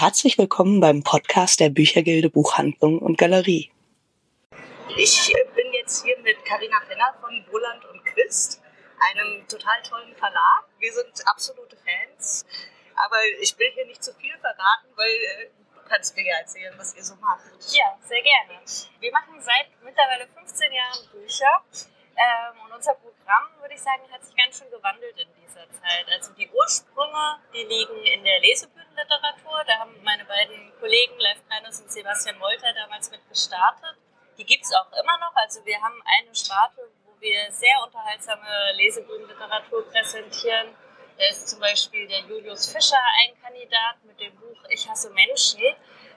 herzlich willkommen beim Podcast der Büchergilde Buchhandlung und Galerie. Ich äh, bin jetzt hier mit Karina Fenner von Wohland und Quist, einem total tollen Verlag. Wir sind absolute Fans, aber ich will hier nicht zu viel verraten, weil äh, du kannst mir ja erzählen, was ihr so macht. Ja, sehr gerne. Wir machen seit mittlerweile 15 Jahren Bücher ähm, und unser Programm, würde ich sagen, hat sich ganz schön gewandelt in dieser Zeit. Also die Ursprünge, die liegen in der Lesebühnenliteratur. Da haben meine beiden Kollegen Leif Kreines und Sebastian Wolter damals mit gestartet. Die gibt es auch immer noch. Also wir haben eine Sparte, wo wir sehr unterhaltsame Lesebühnenliteratur präsentieren. Da ist zum Beispiel der Julius Fischer ein Kandidat mit dem Buch Ich hasse Menschen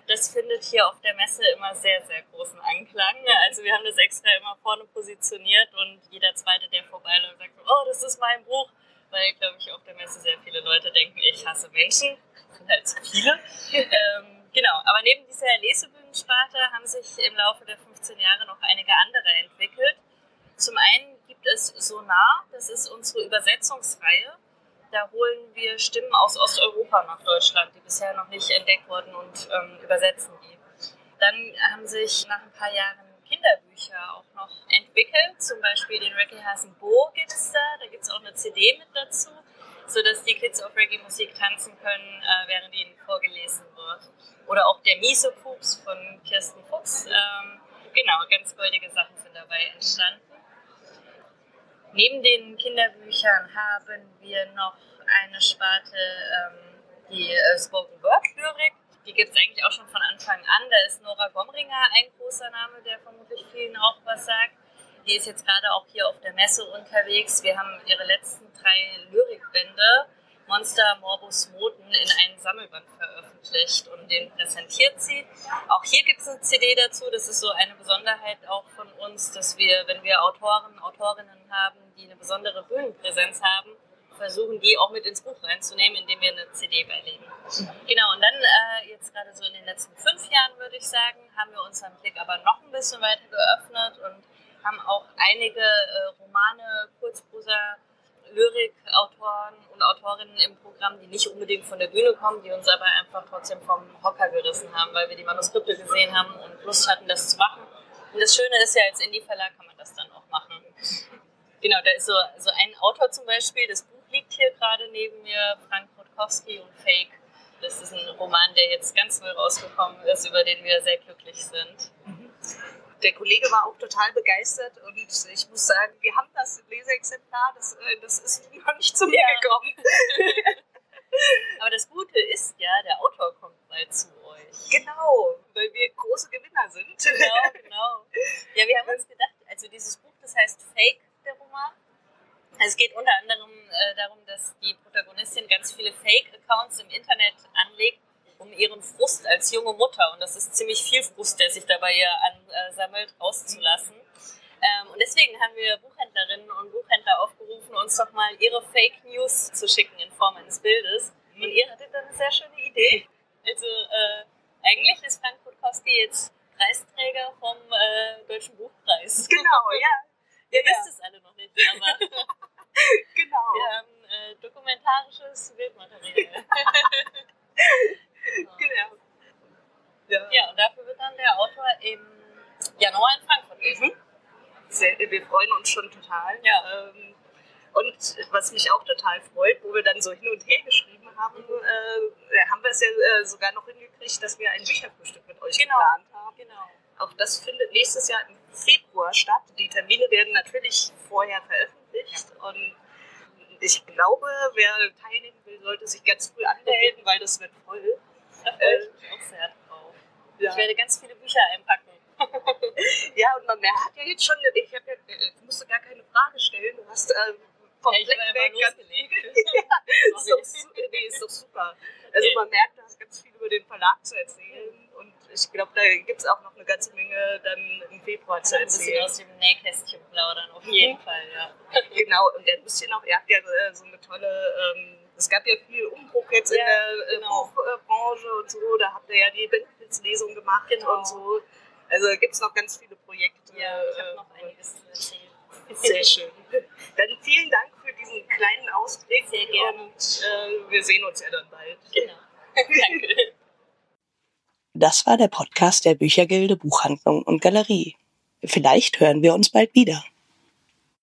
das findet hier auf der Messe immer sehr, sehr großen Anklang. Also wir haben das extra immer vorne positioniert und jeder Zweite, der vorbeiläuft, sagt, oh, das ist mein Buch. Weil, glaube ich, auf der Messe sehr viele Leute denken, ich hasse Menschen. Sind halt zu viele. ähm, genau, aber neben dieser Lesebühnensparte haben sich im Laufe der 15 Jahre noch einige andere entwickelt. Zum einen gibt es Sonar, das ist unsere Übersetzungsreihe. Da holen wir Stimmen aus Osteuropa nach Deutschland, die bisher noch nicht entdeckt wurden und ähm, übersetzen die. Dann haben sich nach ein paar Jahren Kinderbücher auch noch entwickelt. Zum Beispiel den Reggae-Hasen Bo gibt es da. Da gibt es auch eine CD mit dazu, sodass die Kids auf Reggae-Musik tanzen können, äh, während ihnen vorgelesen wird. Oder auch der Miso Pups von Kirsten Fuchs. Ähm, genau, ganz goldige Sachen sind dabei entstanden. Neben den Kinderbüchern haben wir noch eine Sparte, ähm, die äh, Spoken Word Lyrik. Die gibt es eigentlich auch schon von Anfang an. Da ist Nora Gomringer ein großer Name, der vermutlich vielen auch was sagt. Die ist jetzt gerade auch hier auf der Messe unterwegs. Wir haben ihre letzten drei Lyrikbände Monster Morbus Moten in einen Sammelband veröffentlicht und den präsentiert sie. Auch hier gibt es eine CD dazu. Das ist so eine Besonderheit auch von uns, dass wir, wenn wir Autoren, Autorinnen haben, die eine besondere Bühnenpräsenz haben, versuchen, die auch mit ins Buch reinzunehmen, indem wir eine CD beilegen. Genau, und dann äh, jetzt gerade so in den letzten fünf Jahren, würde ich sagen, haben wir unseren Blick aber noch ein bisschen weiter geöffnet und haben auch einige äh, Romane, Kurzprosa, Lyrikautoren und Autorinnen im Programm, die nicht unbedingt von der Bühne kommen, die uns aber einfach trotzdem vom Hocker gerissen haben, weil wir die Manuskripte gesehen haben und Lust hatten, das zu machen. Und das Schöne ist ja, als Indie-Verlag kann man das dann auch machen. Genau, da ist so, so ein Autor zum Beispiel, das Buch liegt hier gerade neben mir, Frank Rutkowski und Fake. Das ist ein Roman, der jetzt ganz neu rausgekommen ist, über den wir sehr glücklich sind. Der Kollege war auch total begeistert und ich muss sagen, wir haben das Leseexemplar, das, äh, das ist noch nicht zu mir ja. gekommen. Aber das Gute ist ja, der Autor kommt bald zu euch. Genau, weil wir große Gewinner sind. Genau, genau. Ja, wir haben uns gedacht, also dieses Buch, das heißt Fake, der Roman. Es geht unter anderem äh, darum, dass die Protagonistin ganz viele Fake-Accounts im Internet ihren Frust als junge Mutter, und das ist ziemlich viel Frust, der sich dabei ihr ansammelt, rauszulassen. Ähm, und deswegen haben wir Buchhändlerinnen und Buchhändler aufgerufen, uns doch mal ihre Fake News zu schicken in Form eines Bildes. Und ihr hattet dann eine sehr schöne Idee. Also äh, eigentlich ist Frank Rutkowski jetzt Preisträger vom äh, Deutschen Buchpreis. Genau, ja. Ihr ja, wisst es alle noch nicht, aber genau. wir haben äh, dokumentarisches Bildmaterial. genau. Ja. und dafür wird dann der Autor im Januar in Frankfurt lesen. Mhm. Sehr, wir freuen uns schon total. Ja. Ähm, und was mich auch total freut, wo wir dann so hin und her geschrieben haben, äh, haben wir es ja äh, sogar noch hingekriegt, dass wir ein Bücherfrühstück mit euch genau. geplant haben. Genau. Auch das findet nächstes Jahr im Februar statt. Die Termine werden natürlich vorher veröffentlicht. Ja. Und ich glaube, wer teilnehmen will, sollte sich ganz früh anmelden, weil das wird voll. Da freue ich mich auch sehr. Ja. Ich werde ganz viele Bücher einpacken. ja, und man hat ja jetzt schon, ich, ja, ich musste gar keine Frage stellen, du hast äh, komplett ja, weg. ja, ist doch, nee, ist doch super. Also man merkt, du hast ganz viel über den Verlag zu erzählen und ich glaube, da gibt es auch noch eine ganze Menge dann im Februar zu erzählen. Ein bisschen aus dem Nähkästchen plaudern, auf jeden mhm. Fall, ja. Genau, und ein bisschen auch, ihr habt ja äh, so eine tolle, ähm, es gab ja viel Umbruch jetzt ja, in der äh, genau. Buchbranche und so, da habt ihr ja die Benefits-Lesung gemacht genau. und so. Also gibt es noch ganz viele Projekte. Ja, ich habe noch einiges zu erzählen. Sehr schön. Dann vielen Dank für diesen kleinen Ausblick. Sehr gerne. Und äh, wir sehen uns ja dann bald. Genau. Danke. Das war der Podcast der Büchergilde Buchhandlung und Galerie. Vielleicht hören wir uns bald wieder.